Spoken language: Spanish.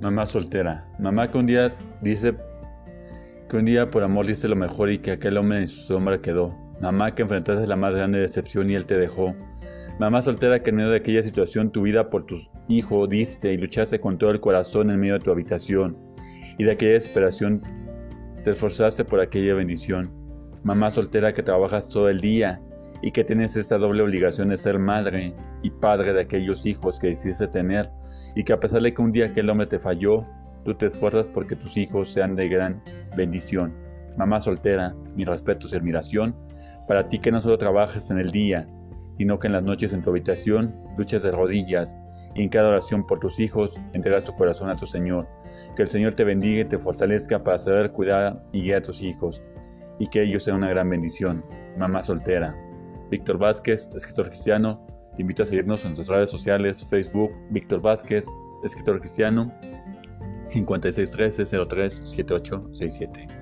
Mamá soltera. Mamá que un día dice que un día por amor diste lo mejor y que aquel hombre en su sombra quedó. Mamá que enfrentaste la más grande decepción y él te dejó. Mamá soltera que en medio de aquella situación tu vida por tu hijo diste y luchaste con todo el corazón en medio de tu habitación. Y de aquella desesperación te esforzaste por aquella bendición. Mamá soltera que trabajas todo el día y que tienes esta doble obligación de ser madre y padre de aquellos hijos que decidiste tener y que a pesar de que un día aquel hombre te falló, tú te esfuerzas porque tus hijos sean de gran bendición. Mamá soltera, mi respeto y admiración para ti que no solo trabajas en el día, sino que en las noches en tu habitación luchas de rodillas y en cada oración por tus hijos entregas tu corazón a tu Señor. Que el Señor te bendiga y te fortalezca para saber cuidar y guiar a tus hijos y que ellos sean una gran bendición. Mamá soltera. Víctor Vázquez, escritor cristiano. Te invito a seguirnos en nuestras redes sociales, Facebook, Víctor Vázquez, escritor cristiano, 5613 03 7867.